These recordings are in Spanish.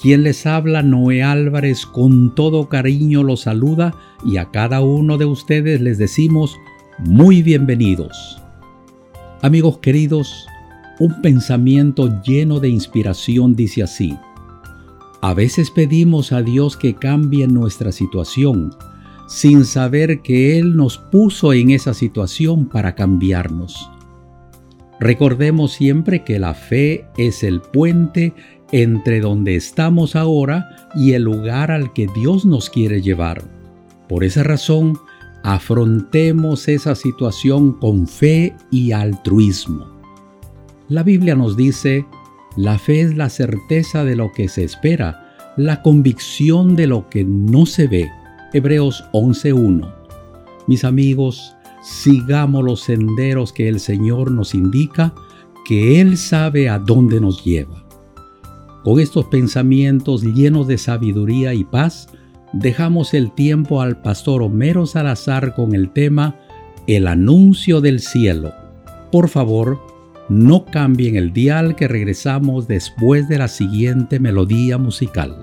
Quien les habla, Noé Álvarez, con todo cariño los saluda y a cada uno de ustedes les decimos muy bienvenidos. Amigos queridos, un pensamiento lleno de inspiración dice así. A veces pedimos a Dios que cambie nuestra situación, sin saber que Él nos puso en esa situación para cambiarnos. Recordemos siempre que la fe es el puente entre donde estamos ahora y el lugar al que Dios nos quiere llevar. Por esa razón, afrontemos esa situación con fe y altruismo. La Biblia nos dice, la fe es la certeza de lo que se espera, la convicción de lo que no se ve. Hebreos 11.1. Mis amigos, sigamos los senderos que el Señor nos indica, que Él sabe a dónde nos lleva. Con estos pensamientos llenos de sabiduría y paz, dejamos el tiempo al pastor Homero Salazar con el tema El anuncio del cielo. Por favor, no cambien el dial que regresamos después de la siguiente melodía musical.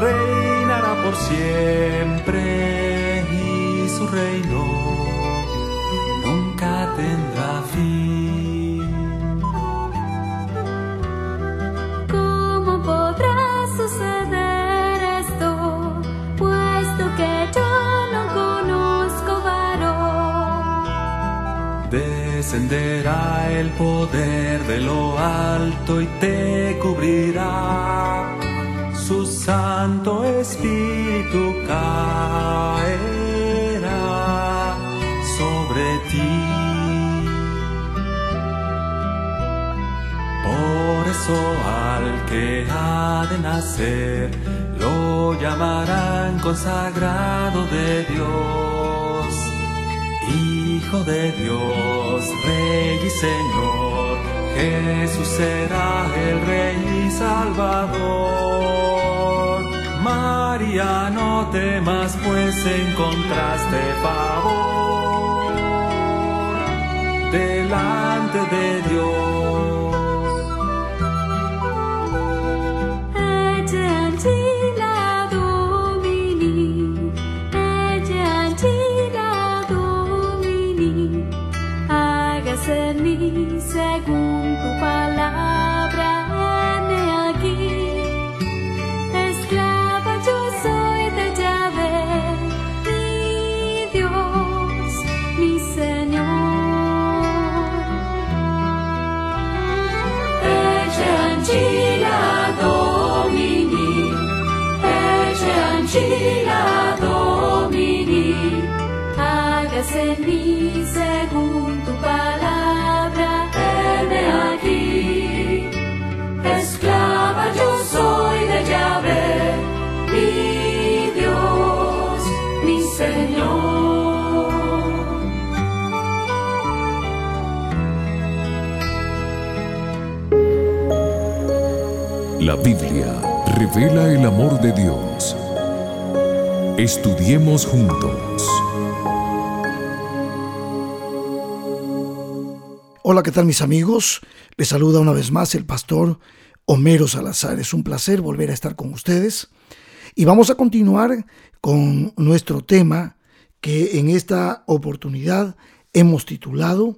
reinará por siempre y su reino nunca tendrá fin. ¿Cómo podrá suceder esto, puesto que yo no conozco varón? Descenderá el poder de lo alto y te cubrirá su Santo Espíritu caerá sobre ti. Por eso al que ha de nacer lo llamarán consagrado de Dios, Hijo de Dios, Rey y Señor. Jesús será el Rey y Salvador. María, no temas, pues encontraste favor delante de Dios. Biblia revela el amor de Dios. Estudiemos juntos. Hola, ¿qué tal mis amigos? Les saluda una vez más el pastor Homero Salazar. Es un placer volver a estar con ustedes. Y vamos a continuar con nuestro tema que en esta oportunidad hemos titulado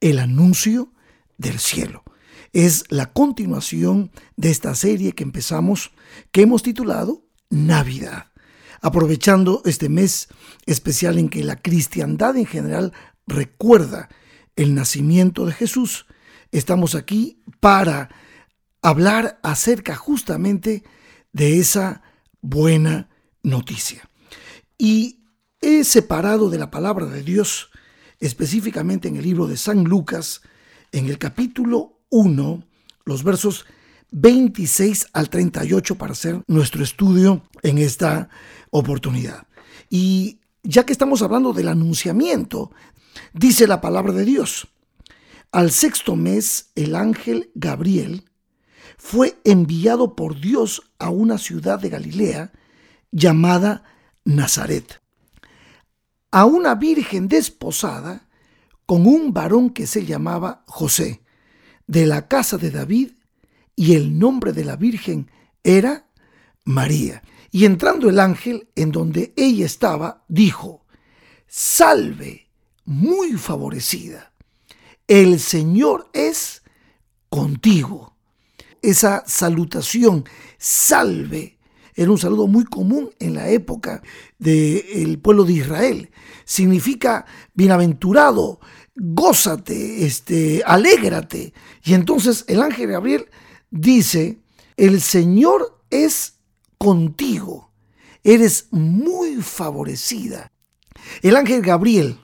El anuncio del cielo. Es la continuación de esta serie que empezamos, que hemos titulado Navidad. Aprovechando este mes especial en que la cristiandad en general recuerda el nacimiento de Jesús, estamos aquí para hablar acerca justamente de esa buena noticia. Y he separado de la palabra de Dios, específicamente en el libro de San Lucas, en el capítulo 1, los versos 26 al 38 para hacer nuestro estudio en esta oportunidad. Y ya que estamos hablando del anunciamiento, dice la palabra de Dios, al sexto mes el ángel Gabriel fue enviado por Dios a una ciudad de Galilea llamada Nazaret, a una virgen desposada con un varón que se llamaba José, de la casa de David, y el nombre de la virgen era María. Y entrando el ángel en donde ella estaba, dijo, Salve, muy favorecida, el Señor es contigo esa salutación, salve, era un saludo muy común en la época del pueblo de Israel. Significa bienaventurado, gózate, este, alégrate. Y entonces el ángel Gabriel dice, el Señor es contigo, eres muy favorecida. El ángel Gabriel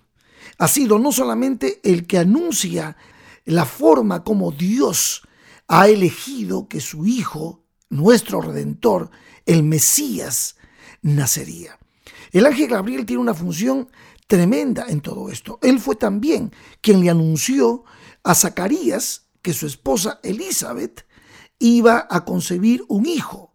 ha sido no solamente el que anuncia la forma como Dios ha elegido que su Hijo, nuestro Redentor, el Mesías, nacería. El ángel Gabriel tiene una función tremenda en todo esto. Él fue también quien le anunció a Zacarías que su esposa Elizabeth iba a concebir un hijo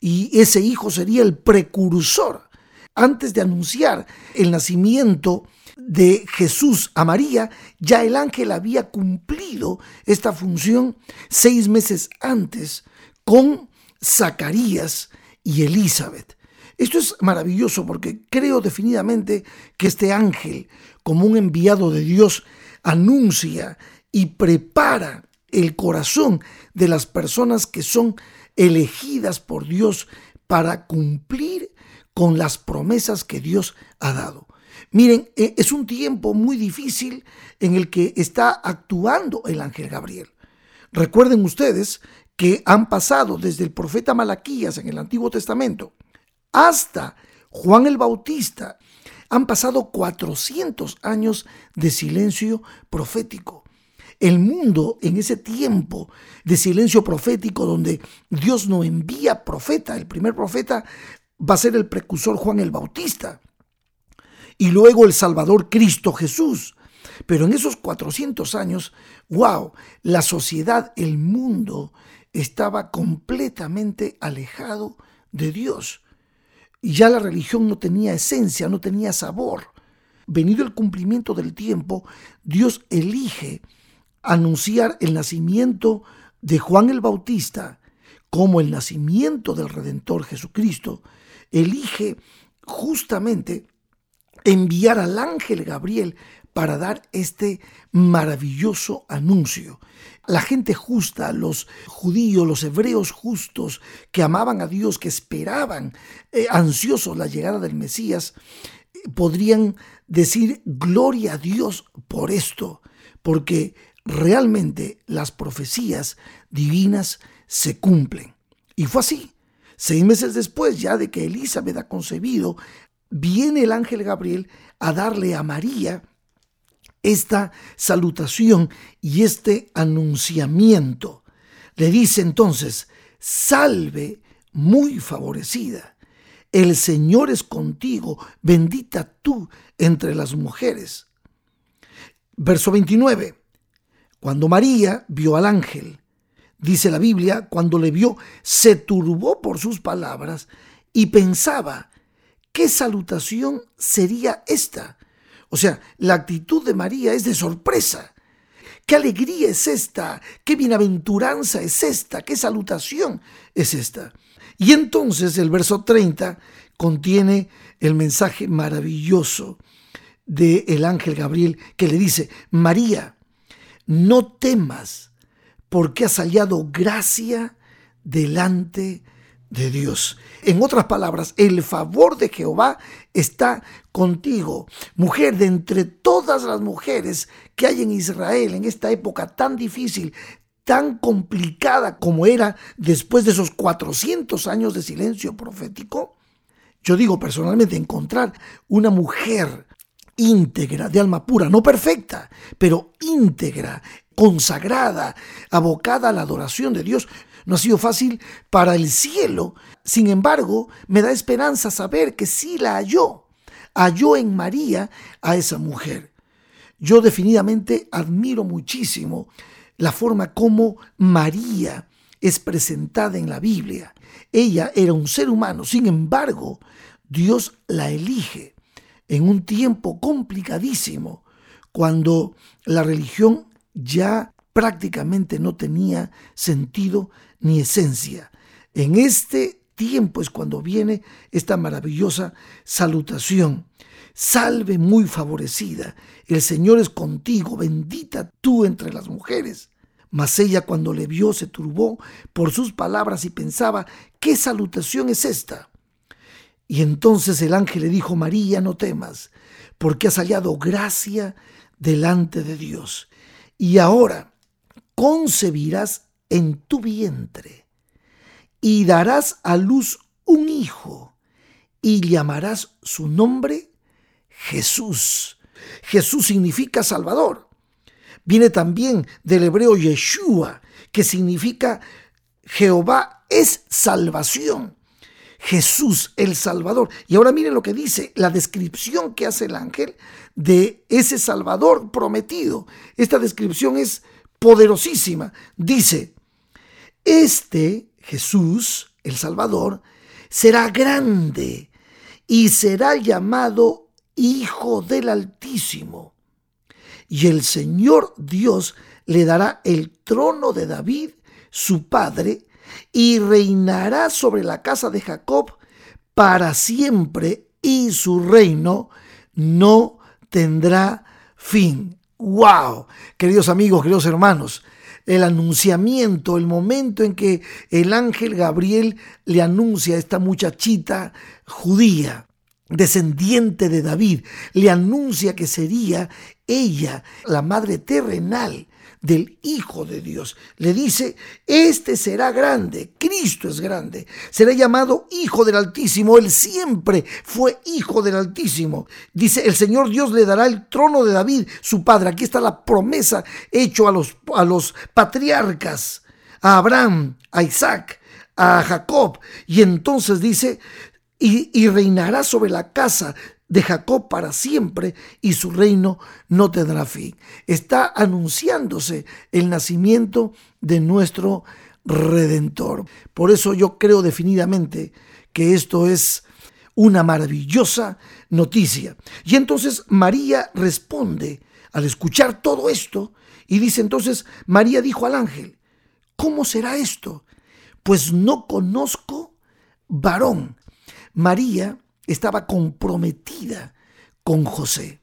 y ese hijo sería el precursor. Antes de anunciar el nacimiento de Jesús a María, ya el ángel había cumplido esta función seis meses antes con Zacarías y Elizabeth. Esto es maravilloso porque creo definitivamente que este ángel, como un enviado de Dios, anuncia y prepara el corazón de las personas que son elegidas por Dios para cumplir con las promesas que Dios ha dado. Miren, eh, es un tiempo muy difícil en el que está actuando el ángel Gabriel. Recuerden ustedes que han pasado desde el profeta Malaquías en el Antiguo Testamento hasta Juan el Bautista, han pasado 400 años de silencio profético. El mundo en ese tiempo de silencio profético donde Dios no envía profeta, el primer profeta va a ser el precursor Juan el Bautista y luego el Salvador Cristo Jesús. Pero en esos 400 años, wow, la sociedad, el mundo estaba completamente alejado de Dios. Y ya la religión no tenía esencia, no tenía sabor. Venido el cumplimiento del tiempo, Dios elige anunciar el nacimiento de Juan el Bautista como el nacimiento del Redentor Jesucristo. Elige justamente enviar al ángel Gabriel para dar este maravilloso anuncio. La gente justa, los judíos, los hebreos justos, que amaban a Dios, que esperaban eh, ansiosos la llegada del Mesías, podrían decir gloria a Dios por esto, porque realmente las profecías divinas se cumplen. Y fue así. Seis meses después ya de que Elizabeth ha concebido, viene el ángel Gabriel a darle a María esta salutación y este anunciamiento. Le dice entonces, salve muy favorecida, el Señor es contigo, bendita tú entre las mujeres. Verso 29. Cuando María vio al ángel, dice la Biblia, cuando le vio, se turbó por sus palabras y pensaba, ¿qué salutación sería esta? O sea, la actitud de María es de sorpresa. ¿Qué alegría es esta? ¿Qué bienaventuranza es esta? ¿Qué salutación es esta? Y entonces el verso 30 contiene el mensaje maravilloso del el ángel Gabriel que le dice, María, no temas porque has hallado gracia delante de Dios. En otras palabras, el favor de Jehová está contigo. Mujer, de entre todas las mujeres que hay en Israel en esta época tan difícil, tan complicada como era después de esos 400 años de silencio profético, yo digo personalmente, encontrar una mujer íntegra, de alma pura, no perfecta, pero íntegra, consagrada, abocada a la adoración de Dios, no ha sido fácil para el cielo. Sin embargo, me da esperanza saber que sí la halló, halló en María a esa mujer. Yo definitivamente admiro muchísimo la forma como María es presentada en la Biblia. Ella era un ser humano, sin embargo, Dios la elige en un tiempo complicadísimo, cuando la religión ya prácticamente no tenía sentido ni esencia. En este tiempo es cuando viene esta maravillosa salutación. Salve muy favorecida, el Señor es contigo, bendita tú entre las mujeres. Mas ella cuando le vio se turbó por sus palabras y pensaba, ¿qué salutación es esta? Y entonces el ángel le dijo, María, no temas, porque has hallado gracia delante de Dios. Y ahora concebirás en tu vientre y darás a luz un hijo y llamarás su nombre Jesús. Jesús significa Salvador. Viene también del hebreo Yeshua, que significa Jehová es salvación. Jesús el Salvador. Y ahora miren lo que dice, la descripción que hace el ángel de ese Salvador prometido. Esta descripción es poderosísima. Dice, este Jesús, el Salvador, será grande y será llamado Hijo del Altísimo. Y el Señor Dios le dará el trono de David, su padre, y reinará sobre la casa de Jacob para siempre, y su reino no tendrá fin. ¡Wow! Queridos amigos, queridos hermanos, el anunciamiento, el momento en que el ángel Gabriel le anuncia a esta muchachita judía, descendiente de David, le anuncia que sería ella la madre terrenal del Hijo de Dios. Le dice, este será grande, Cristo es grande, será llamado Hijo del Altísimo, él siempre fue Hijo del Altísimo. Dice, el Señor Dios le dará el trono de David, su padre. Aquí está la promesa hecho a los, a los patriarcas, a Abraham, a Isaac, a Jacob. Y entonces dice, y, y, reinará sobre la casa de Jacob para siempre y su reino no tendrá fin. Está anunciándose el nacimiento de nuestro redentor. Por eso yo creo definitivamente que esto es una maravillosa noticia. Y entonces María responde al escuchar todo esto y dice entonces, María dijo al ángel, ¿cómo será esto? Pues no conozco varón. María estaba comprometida con José.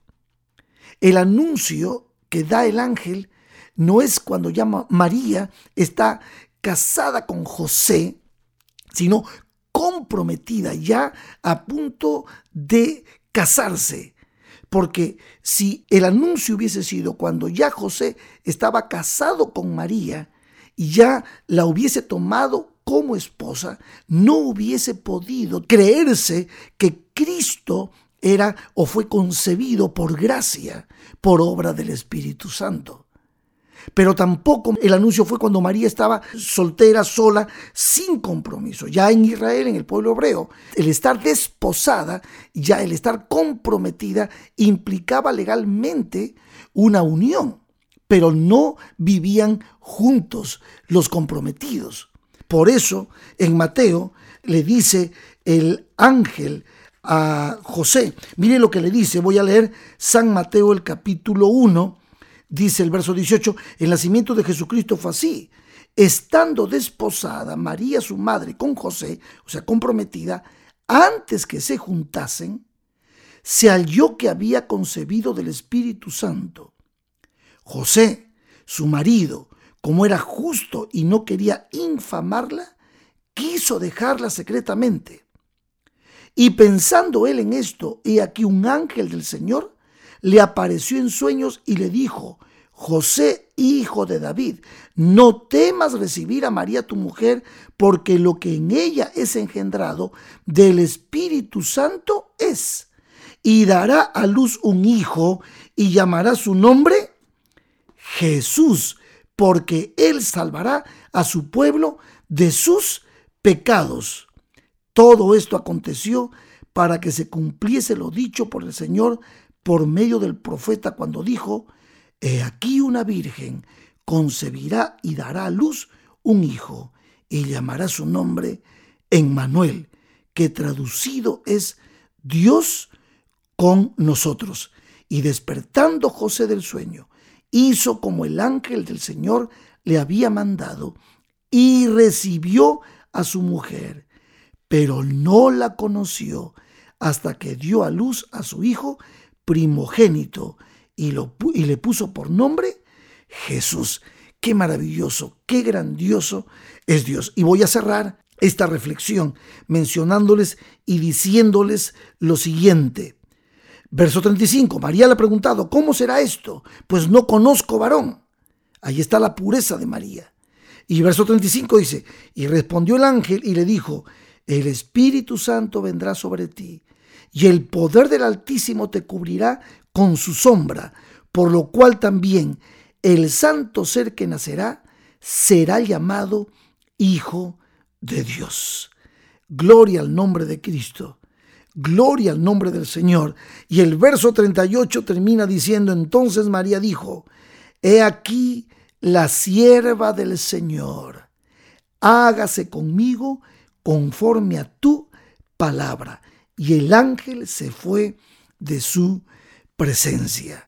El anuncio que da el ángel no es cuando llama María está casada con José, sino comprometida ya a punto de casarse. Porque si el anuncio hubiese sido cuando ya José estaba casado con María y ya la hubiese tomado como esposa, no hubiese podido creerse que Cristo era o fue concebido por gracia, por obra del Espíritu Santo. Pero tampoco el anuncio fue cuando María estaba soltera, sola, sin compromiso. Ya en Israel, en el pueblo hebreo, el estar desposada, ya el estar comprometida, implicaba legalmente una unión pero no vivían juntos los comprometidos. Por eso en Mateo le dice el ángel a José, mire lo que le dice, voy a leer San Mateo el capítulo 1, dice el verso 18, el nacimiento de Jesucristo fue así. Estando desposada María su madre con José, o sea, comprometida, antes que se juntasen, se halló que había concebido del Espíritu Santo. José, su marido, como era justo y no quería infamarla, quiso dejarla secretamente. Y pensando él en esto, he aquí un ángel del Señor le apareció en sueños y le dijo, José, hijo de David, no temas recibir a María tu mujer, porque lo que en ella es engendrado del Espíritu Santo es, y dará a luz un hijo, y llamará su nombre Jesús, porque él salvará a su pueblo de sus pecados. Todo esto aconteció para que se cumpliese lo dicho por el Señor por medio del profeta cuando dijo, He aquí una virgen concebirá y dará a luz un hijo, y llamará su nombre Emmanuel, que traducido es Dios con nosotros. Y despertando José del sueño, hizo como el ángel del Señor le había mandado, y recibió a su mujer, pero no la conoció hasta que dio a luz a su hijo primogénito y, lo, y le puso por nombre Jesús. Qué maravilloso, qué grandioso es Dios. Y voy a cerrar esta reflexión mencionándoles y diciéndoles lo siguiente. Verso 35, María le ha preguntado, ¿cómo será esto? Pues no conozco varón. Ahí está la pureza de María. Y verso 35 dice, y respondió el ángel y le dijo, el Espíritu Santo vendrá sobre ti y el poder del Altísimo te cubrirá con su sombra, por lo cual también el santo ser que nacerá será llamado Hijo de Dios. Gloria al nombre de Cristo. Gloria al nombre del Señor. Y el verso 38 termina diciendo, entonces María dijo, He aquí la sierva del Señor. Hágase conmigo conforme a tu palabra y el ángel se fue de su presencia.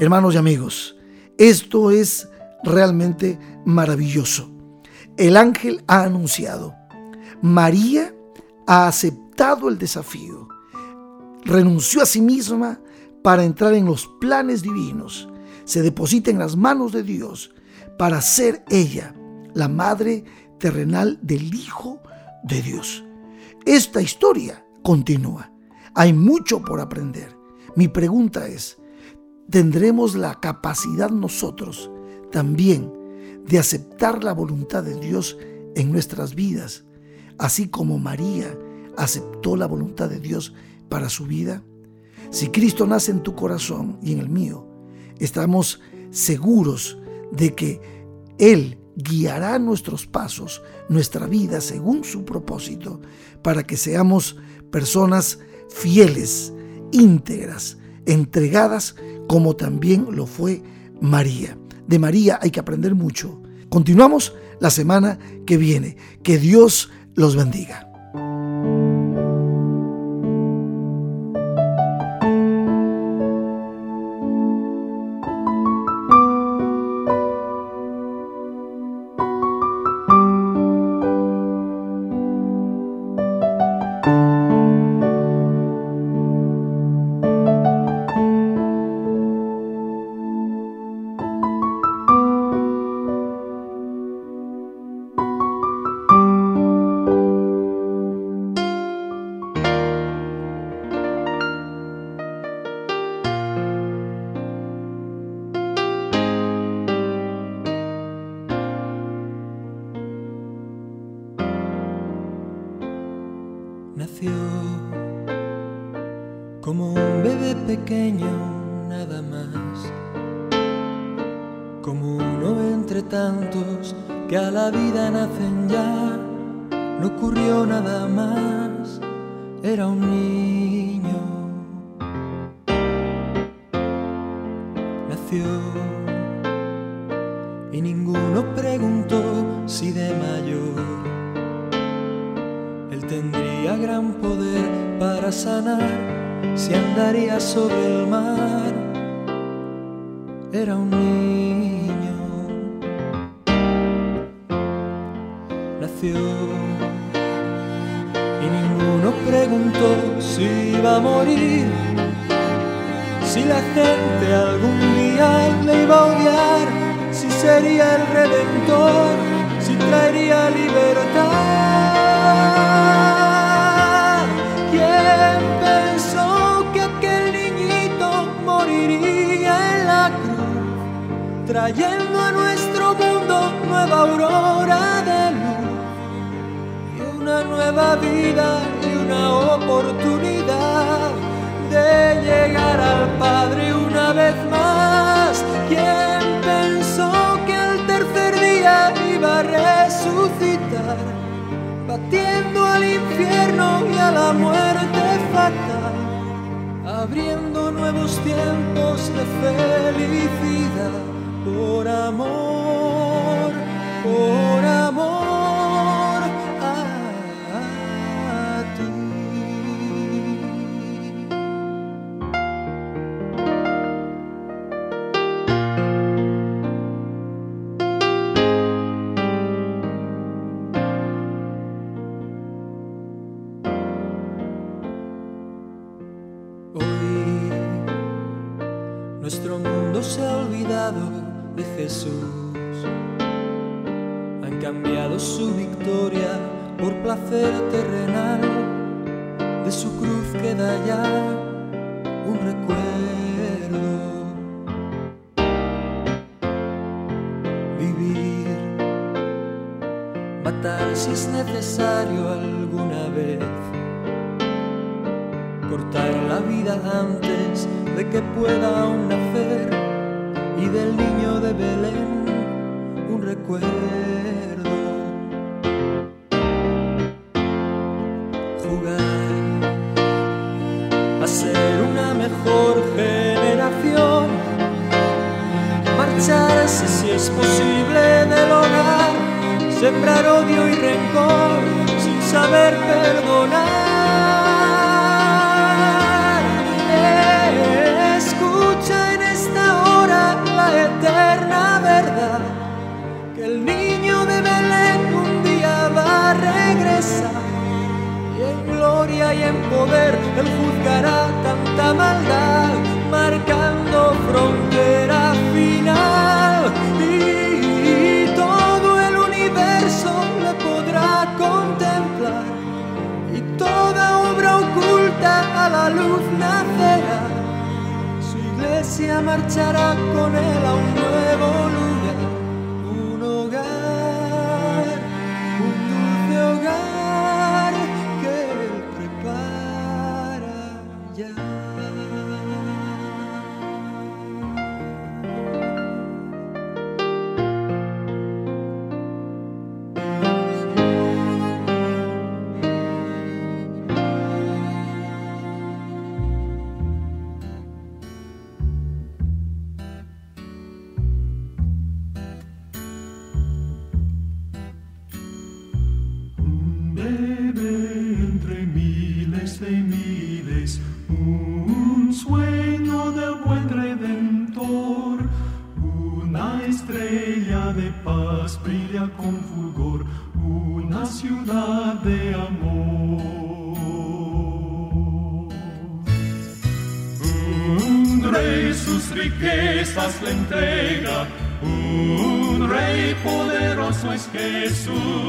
Hermanos y amigos, esto es realmente maravilloso. El ángel ha anunciado, María ha aceptado el desafío renunció a sí misma para entrar en los planes divinos, se deposita en las manos de Dios para ser ella la madre terrenal del Hijo de Dios. Esta historia continúa. Hay mucho por aprender. Mi pregunta es, ¿tendremos la capacidad nosotros también de aceptar la voluntad de Dios en nuestras vidas, así como María aceptó la voluntad de Dios para su vida? Si Cristo nace en tu corazón y en el mío, estamos seguros de que Él guiará nuestros pasos, nuestra vida según su propósito, para que seamos personas fieles, íntegras, entregadas, como también lo fue María. De María hay que aprender mucho. Continuamos la semana que viene. Que Dios los bendiga. La vida nacen ya, no ocurrió nada más, era un niño. Nació. Y ninguno preguntó si de mayor él tendría gran poder para sanar, si andaría sobre el mar, era un niño. Y ninguno preguntó si iba a morir, si la gente algún día le iba a odiar, si sería el redentor, si traería libertad. ¿Quién pensó que aquel niñito moriría en la cruz, trayendo a nuestro mundo nueva aurora de luz nueva vida y una oportunidad de llegar al Padre una vez más? ¿Quién pensó que al tercer día iba a resucitar? batiendo al infierno y a la muerte fatal, abriendo nuevos tiempos de felicidad, por amor, por Jesús. Han cambiado su victoria por placer terrenal. De su cruz queda ya un recuerdo. Vivir, matar si es necesario alguna vez cortar la vida antes de que pueda aún nacer y del niño de Belén un recuerdo. Jugar a ser una mejor generación, marcharse si es posible del hogar, sembrar odio y rencor sin saber perdonar. Y en poder él juzgará tanta maldad, marcando frontera final y todo el universo le podrá contemplar y toda obra oculta a la luz nacerá. Su iglesia marchará con él a un nuevo lugar, riquezas le entrega, un rey poderoso es Jesús.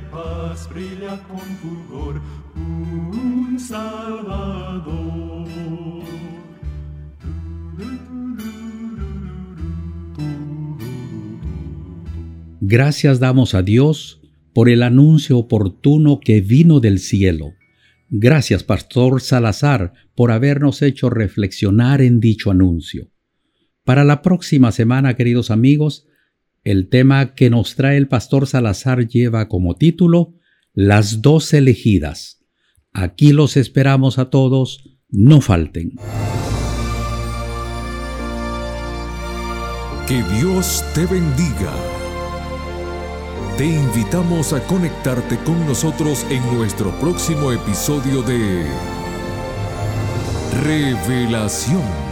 Paz brilla con fulgor, un salvador. Gracias damos a Dios por el anuncio oportuno que vino del cielo. Gracias, Pastor Salazar, por habernos hecho reflexionar en dicho anuncio. Para la próxima semana, queridos amigos, el tema que nos trae el Pastor Salazar lleva como título Las dos elegidas. Aquí los esperamos a todos, no falten. Que Dios te bendiga. Te invitamos a conectarte con nosotros en nuestro próximo episodio de Revelación.